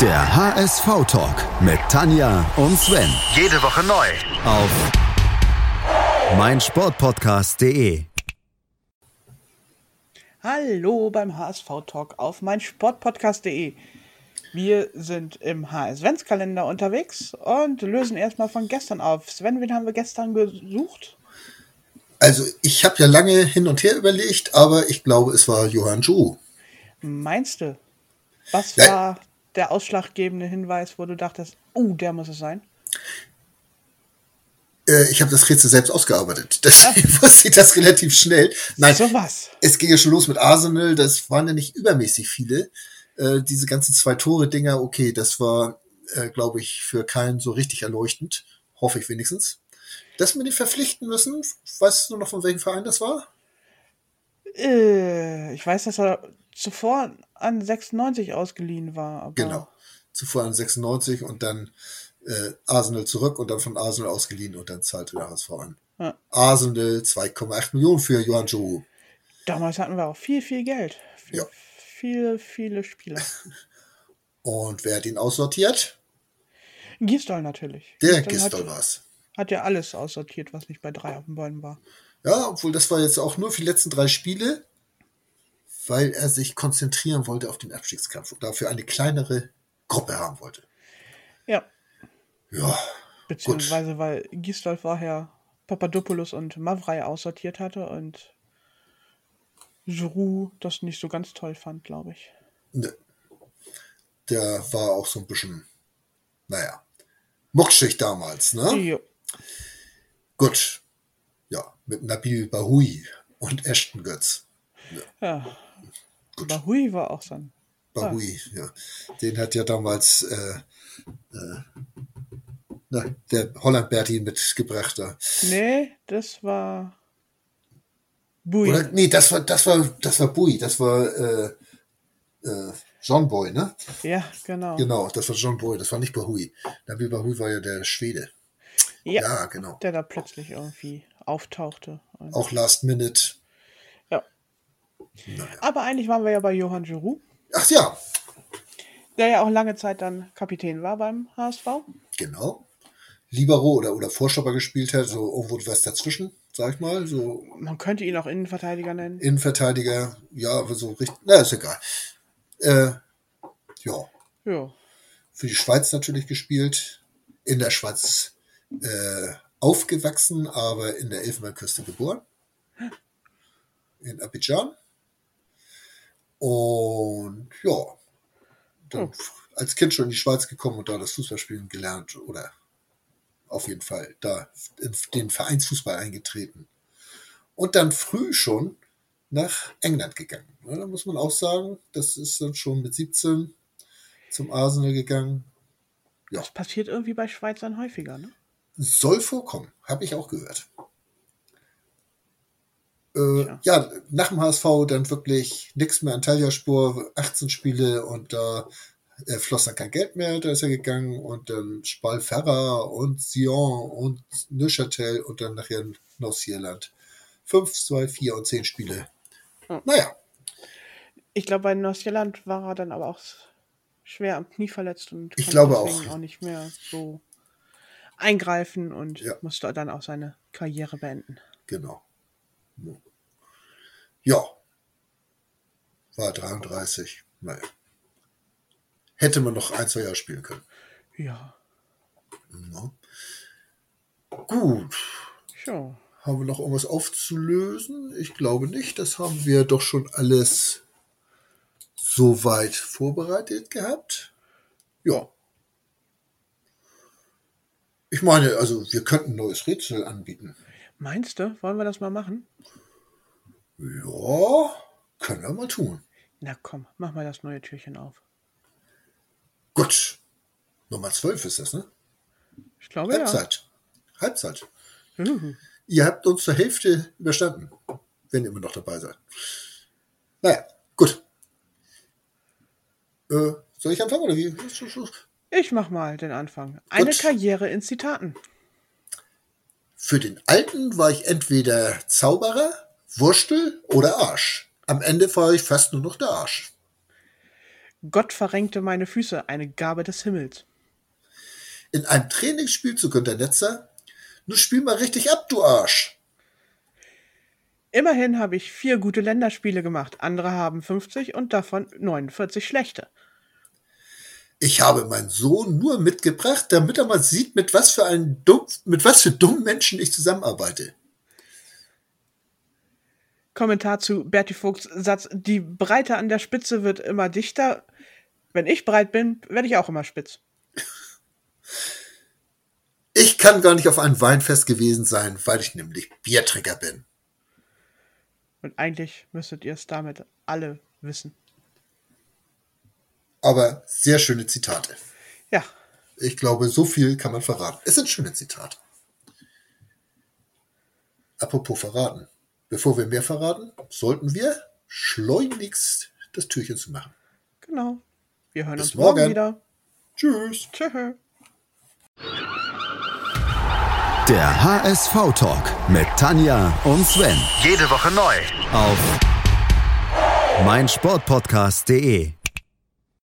Der HSV-Talk mit Tanja und Sven. Jede Woche neu. Auf meinsportpodcast.de. Hallo beim HSV-Talk auf meinsportpodcast.de. Wir sind im HS-Kalender unterwegs und lösen erstmal von gestern auf. Sven, wen haben wir gestern gesucht? Also, ich habe ja lange hin und her überlegt, aber ich glaube, es war Johann Ju. Meinst du? Was Ja. war der ausschlaggebende Hinweis, wo du dachtest, oh, der muss es sein? Äh, ich habe das Rätsel selbst ausgearbeitet. Deswegen wusste ich das relativ schnell. Nein, So was. es ging ja schon los mit Arsenal. Das waren ja nicht übermäßig viele. Äh, diese ganzen zwei Tore-Dinger, okay, das war, äh, glaube ich, für keinen so richtig erleuchtend. Hoffe ich wenigstens. Dass wir die verpflichten müssen, weißt du noch, von welchem Verein das war? Äh, ich weiß, dass er zuvor an 96 ausgeliehen war. Genau. Zuvor an 96 und dann äh, Arsenal zurück und dann von Arsenal ausgeliehen und dann zahlte der HSV an. Ja. Arsenal 2,8 Millionen für Johann Joe. Damals hatten wir auch viel, viel Geld. Für Ja. viele, viele Spieler. Und wer hat ihn aussortiert? Gisdol natürlich. Der Gistol war's. Hat ja alles aussortiert, was nicht bei drei auf dem Bäumen war. Ja, obwohl das war jetzt auch nur für die letzten drei Spiele, weil er sich konzentrieren wollte auf den Abstiegskampf und dafür eine kleinere Gruppe haben wollte. Ja. Ja, Beziehungsweise, weil Gisdol vorher Papadopoulos und Mavrei aussortiert hatte und Giroud das nicht so ganz toll fand, glaube ich. ne. der war auch so ein bisschen, naja, muckschig damals, ne? Jo. Gut. Ja, mit Nabil Bahoui und Ashton Götz. Ja. Bahui war auch so ein. Bahoui, ja. Den hat ja damals äh, äh, na, der Holland-Berti mitgebracht. Da. Nee, das war. Bui. Oder? Nee, das war, das war, das war Bui, das war äh, äh, John Boy, ne? Ja, genau. Genau, das war John Boy, das war nicht Bahoui. Nabil Bahoui war ja der Schwede. Ja, Ja, genau. Der da plötzlich irgendwie auftauchte. Auch Last Minute. Aber eigentlich waren wir ja bei Johann Giroud, Ach ja, der ja auch lange Zeit dann Kapitän war beim HSV. genau. Libero oder, oder Vorstopper gespielt hat, so irgendwo was dazwischen, sag ich mal. So Man könnte ihn auch Innenverteidiger nennen. Innenverteidiger, ja, aber so richtig, na, ist egal. Äh, ja, Ja. für die Schweiz natürlich gespielt, in der Schweiz äh, aufgewachsen, aber in der Elfenbeinküste geboren. In Abidjan. Und ja, dann als Kind schon in die Schweiz gekommen und da das Fußballspielen gelernt oder auf jeden Fall da in den Vereinsfußball eingetreten. Und dann früh schon nach England gegangen. Ja, da muss man auch sagen, das ist dann schon mit 17 zum Arsenal gegangen. Ja. Das passiert irgendwie bei Schweizern häufiger, ne? Soll vorkommen, habe ich auch gehört. Äh, ja, nach dem HSV dann wirklich nichts mehr an Talia-Spur, 18 Spiele und da äh, floss dann kein Geld mehr, da ist er gegangen und dann Spal Ferra und Sion und Neuchâtel und dann nachher Neuseeland. 5, 2, 4 und 10 Spiele. Naja, Ich glaube, bei Neuseeland war er dann aber auch schwer am Knie verletzt und Ich konnte glaube deswegen auch. auch nicht mehr so eingreifen und Ja. musste dann auch seine Karriere beenden. genau. Ja. War 33. Naja. Hätte man noch ein, zwei Jahre spielen können. Ja, Ja. Gut. ja. Haben wir noch irgendwas aufzulösen? Ich glaube nicht. Das haben wir doch schon alles soweit vorbereitet gehabt. Ja. Ich meine, also wir könnten ein neues Rätsel anbieten. Meinst du, wollen wir das mal machen? Ja, können wir mal tun. Na komm, mach mal das neue Türchen auf. Gut. Nummer 12 ist das, ne? Ich glaube Halbzeit. Halbzeit. ja. Juhu. Ihr habt uns zur Hälfte überstanden, wenn ihr immer noch dabei seid. Naja, gut. Äh, soll ich anfangen oder wie? Ich mach mal den Anfang. Eine Gut. Karriere in Zitaten. Für den Alten war ich entweder Zauberer, Wurstel oder Arsch. Am Ende war ich fast nur noch der Arsch. Gott verrenkte meine Füße, eine Gabe des Himmels. In einem Trainingsspiel zu Günter Netzer, nun spiel mal richtig ab, du Arsch. Immerhin habe ich vier gute Länderspiele gemacht, andere haben 50 und davon 49 schlechte. Ich habe meinen Sohn nur mitgebracht, damit er mal sieht, mit was für einen dumm, mit was für dummen Menschen ich zusammenarbeite. Kommentar zu Bertie Vogts Satz, die Breite an der Spitze wird immer dichter. Wenn ich breit bin, werde ich auch immer spitz. Ich kann gar nicht auf einem Weinfest gewesen sein, weil ich nämlich Biertrinker bin. Und eigentlich müsstet ihr es damit alle wissen. Aber sehr schöne Zitate. Ja. Ich glaube, so viel kann man verraten. Es sind schöne Zitate. Apropos verraten. Bevor wir mehr verraten, sollten wir schleunigst das Türchen zu machen. Genau. Wir hören Bis uns morgen morgen. wieder. Tschüss. Tschüss. Der HSV-Talk mit Tanja und Sven. Jede Woche neu. Auf meinsportpodcast.de.